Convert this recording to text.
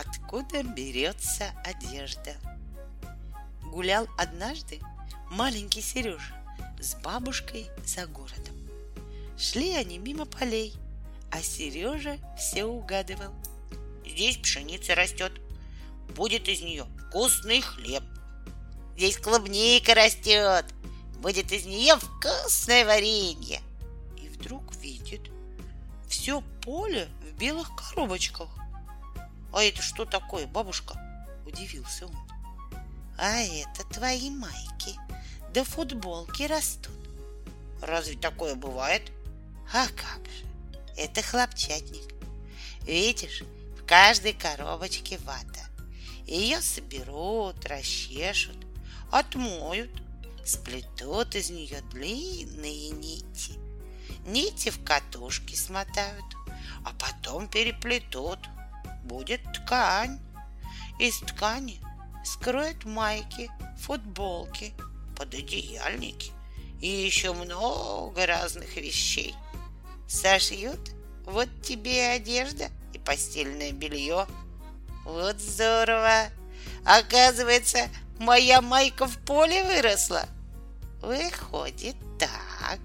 откуда берется одежда. Гулял однажды маленький Сережа с бабушкой за городом. Шли они мимо полей, а Сережа все угадывал. Здесь пшеница растет, будет из нее вкусный хлеб. Здесь клубника растет, будет из нее вкусное варенье. И вдруг видит все поле в белых коробочках. А это что такое, бабушка? Удивился он. А это твои майки, да футболки растут. Разве такое бывает? А как же, это хлопчатник. Видишь, в каждой коробочке вата. Ее соберут, расчешут, отмоют, сплетут из нее длинные нити. Нити в катушки смотают, а потом переплетут. Будет ткань. Из ткани скроют майки, футболки, пододеяльники и еще много разных вещей. Сошьют вот тебе и одежда и постельное белье. Вот здорово! Оказывается, моя майка в поле выросла. Выходит так.